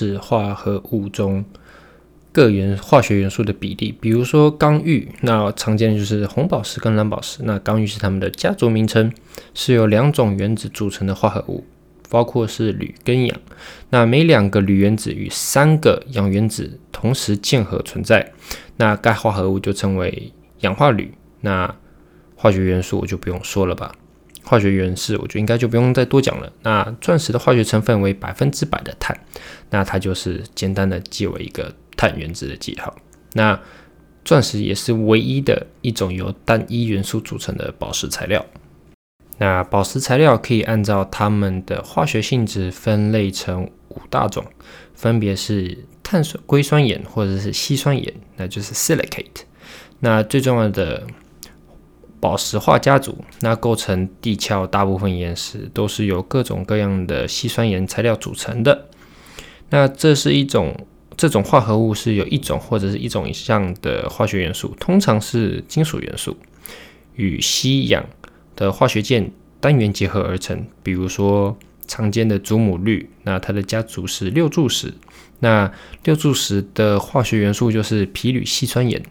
是化合物中各元化学元素的比例。比如说刚玉，那常见的就是红宝石跟蓝宝石。那刚玉是它们的家族名称，是由两种原子组成的化合物，包括是铝跟氧。那每两个铝原子与三个氧原子同时键合存在，那该化合物就称为氧化铝。那化学元素我就不用说了吧。化学原式，我觉得应该就不用再多讲了。那钻石的化学成分为百分之百的碳，那它就是简单的记为一个碳原子的记号。那钻石也是唯一的一种由单一元素组成的宝石材料。那宝石材料可以按照它们的化学性质分类成五大种，分别是碳酸硅酸盐或者是稀酸盐，那就是 silicate。那最重要的。宝石化家族，那构成地壳大部分岩石都是由各种各样的稀酸盐材料组成的。那这是一种这种化合物是有一种或者是一种以上的化学元素，通常是金属元素，与吸氧的化学键单元结合而成。比如说常见的祖母绿，那它的家族是六柱石。那六柱石的化学元素就是铍铝烯酸盐。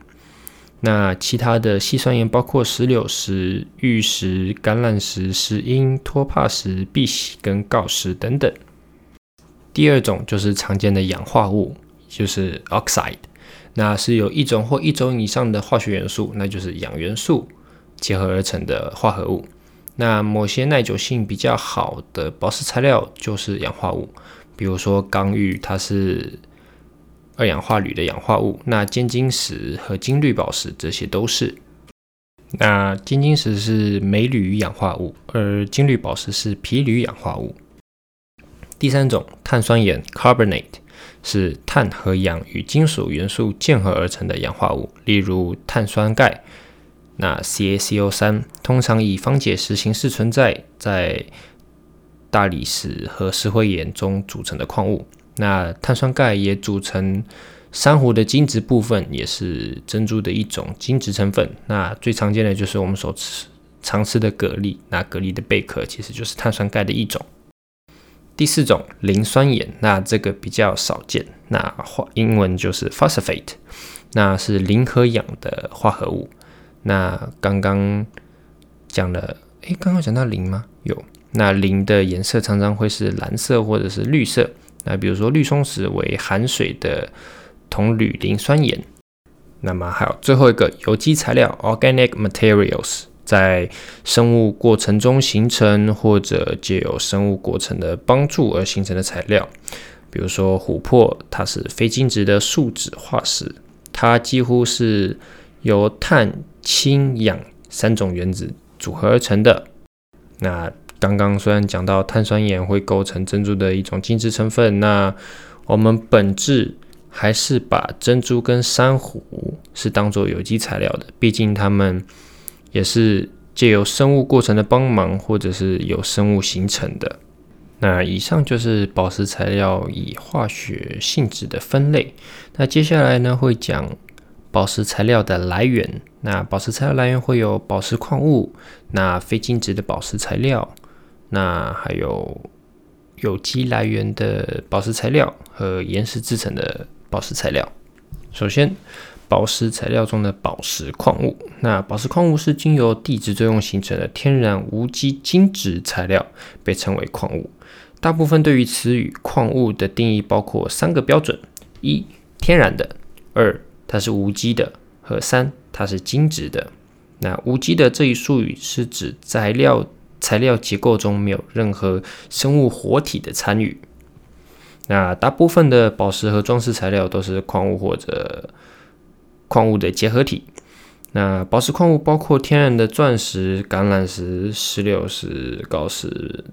那其他的细酸盐包括石榴石、玉石、橄榄石、石英、托帕石、碧玺跟锆石等等。第二种就是常见的氧化物，就是 oxide，那是由一种或一种以上的化学元素，那就是氧元素结合而成的化合物。那某些耐久性比较好的宝石材料就是氧化物，比如说刚玉，它是。二氧化铝的氧化物，那尖晶石和金绿宝石这些都是。那尖晶石是镁铝氧化物，而金绿宝石是铍铝氧化物。第三种碳酸盐 （carbonate） 是碳和氧与金属元素键合而成的氧化物，例如碳酸钙。那 CaCO 三通常以方解石形式存在，在大理石和石灰岩中组成的矿物。那碳酸钙也组成珊瑚的晶质部分，也是珍珠的一种晶质成分。那最常见的就是我们所吃常吃的蛤蜊，那蛤蜊的贝壳其实就是碳酸钙的一种。第四种磷酸盐，那这个比较少见，那化英文就是 phosphate，那是磷和氧的化合物。那刚刚讲了，诶，刚刚讲到磷吗？有。那磷的颜色常常会是蓝色或者是绿色。那比如说绿松石为含水的铜铝磷酸盐，那么还有最后一个有机材料 （organic materials） 在生物过程中形成或者借由生物过程的帮助而形成的材料，比如说琥珀，它是非晶质的树脂化石，它几乎是由碳、氢、氧三种原子组合而成的。那刚刚虽然讲到碳酸盐会构成珍珠的一种晶质成分，那我们本质还是把珍珠跟珊瑚是当做有机材料的，毕竟它们也是借由生物过程的帮忙，或者是由生物形成的。那以上就是宝石材料以化学性质的分类。那接下来呢会讲宝石材料的来源。那宝石材料来源会有宝石矿物，那非晶质的宝石材料。那还有有机来源的宝石材料和岩石制成的宝石材料。首先，宝石材料中的宝石矿物。那宝石矿物是经由地质作用形成的天然无机晶质材料，被称为矿物。大部分对于词语矿物的定义包括三个标准：一、天然的；二、它是无机的；和三、它是晶质的。那无机的这一术语是指材料。材料结构中没有任何生物活体的参与。那大部分的宝石和装饰材料都是矿物或者矿物的结合体。那宝石矿物包括天然的钻石、橄榄石、石榴石、锆石、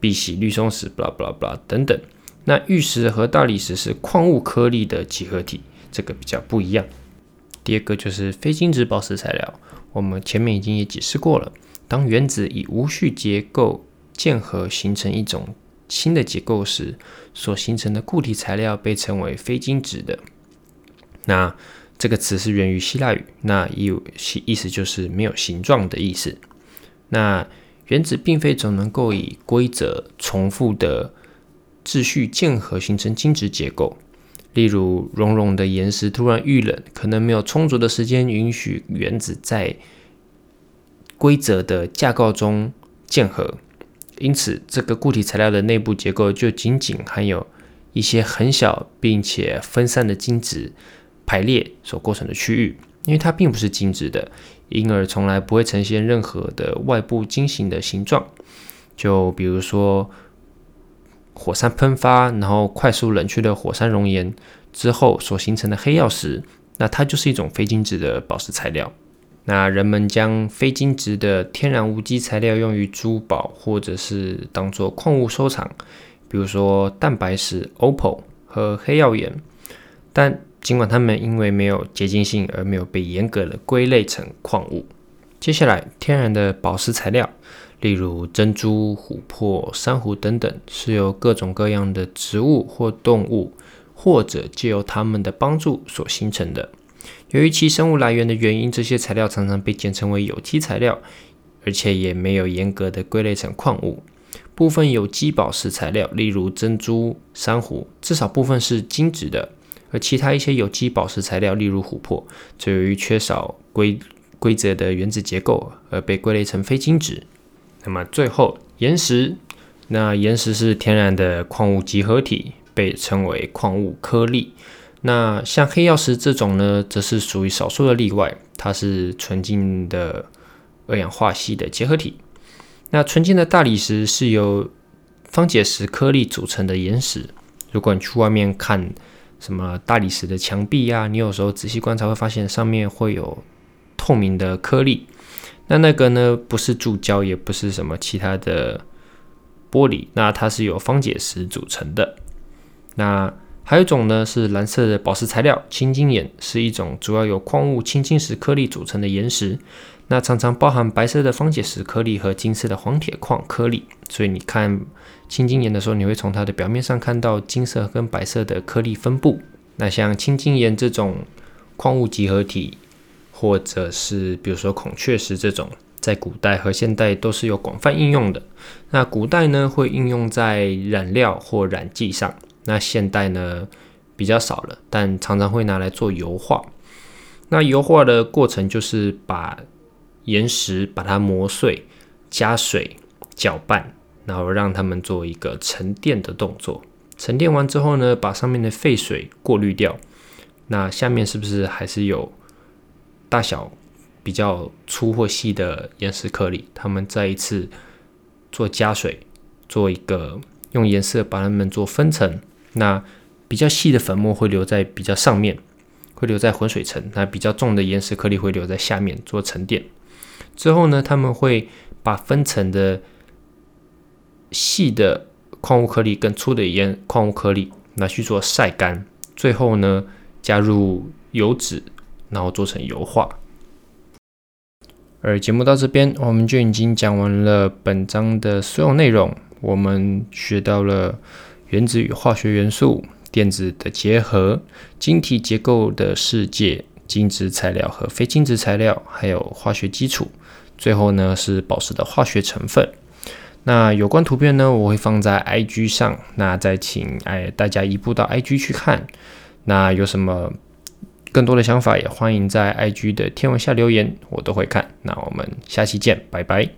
碧玺、绿松石，blah blah blah 等等。那玉石和大理石是矿物颗粒的集合体，这个比较不一样。第二个就是非晶质宝石材料，我们前面已经也解释过了。当原子以无序结构键合形成一种新的结构时，所形成的固体材料被称为非晶质的。那这个词是源于希腊语，那意意思就是没有形状的意思。那原子并非总能够以规则重复的秩序键合形成晶质结构。例如，熔融的岩石突然遇冷，可能没有充足的时间允许原子在规则的架构中键合，因此这个固体材料的内部结构就仅仅含有一些很小并且分散的晶子排列所构成的区域。因为它并不是晶子的，因而从来不会呈现任何的外部晶形的形状。就比如说。火山喷发，然后快速冷却的火山熔岩之后所形成的黑曜石，那它就是一种非晶质的宝石材料。那人们将非晶质的天然无机材料用于珠宝，或者是当做矿物收藏，比如说蛋白石、opal 和黑曜岩。但尽管它们因为没有结晶性而没有被严格的归类成矿物。接下来，天然的宝石材料。例如珍珠、琥珀、珊瑚等等，是由各种各样的植物或动物，或者借由它们的帮助所形成的。由于其生物来源的原因，这些材料常常被简称为有机材料，而且也没有严格的归类成矿物。部分有机宝石材料，例如珍珠、珊瑚，至少部分是晶质的；而其他一些有机宝石材料，例如琥珀，则由于缺少规规则的原子结构而被归类成非晶质。那么最后，岩石，那岩石是天然的矿物集合体，被称为矿物颗粒。那像黑曜石这种呢，则是属于少数的例外，它是纯净的二氧化锡的结合体。那纯净的大理石是由方解石颗粒组成的岩石。如果你去外面看什么大理石的墙壁呀，你有时候仔细观察会发现上面会有透明的颗粒。那那个呢，不是注胶，也不是什么其他的玻璃，那它是由方解石组成的。那还有一种呢，是蓝色的宝石材料——青金岩，是一种主要由矿物青金石颗粒组成的岩石。那常常包含白色的方解石颗粒和金色的黄铁矿颗粒。所以你看青金岩的时候，你会从它的表面上看到金色跟白色的颗粒分布。那像青金岩这种矿物集合体。或者是比如说孔雀石这种，在古代和现代都是有广泛应用的。那古代呢，会应用在染料或染剂上；那现代呢，比较少了，但常常会拿来做油画。那油画的过程就是把岩石把它磨碎，加水搅拌，然后让它们做一个沉淀的动作。沉淀完之后呢，把上面的废水过滤掉。那下面是不是还是有？大小比较粗或细的岩石颗粒，它们再一次做加水，做一个用颜色把它们做分层。那比较细的粉末会留在比较上面，会留在浑水层；那比较重的岩石颗粒会留在下面做沉淀。之后呢，他们会把分层的细的矿物颗粒跟粗的岩矿物颗粒拿去做晒干，最后呢加入油脂。然后做成油画。而节目到这边，我们就已经讲完了本章的所有内容。我们学到了原子与化学元素、电子的结合、晶体结构的世界、晶质材料和非晶质材料，还有化学基础。最后呢是宝石的化学成分。那有关图片呢，我会放在 IG 上。那再请哎大家移步到 IG 去看。那有什么？更多的想法也欢迎在 IG 的天文下留言，我都会看。那我们下期见，拜拜。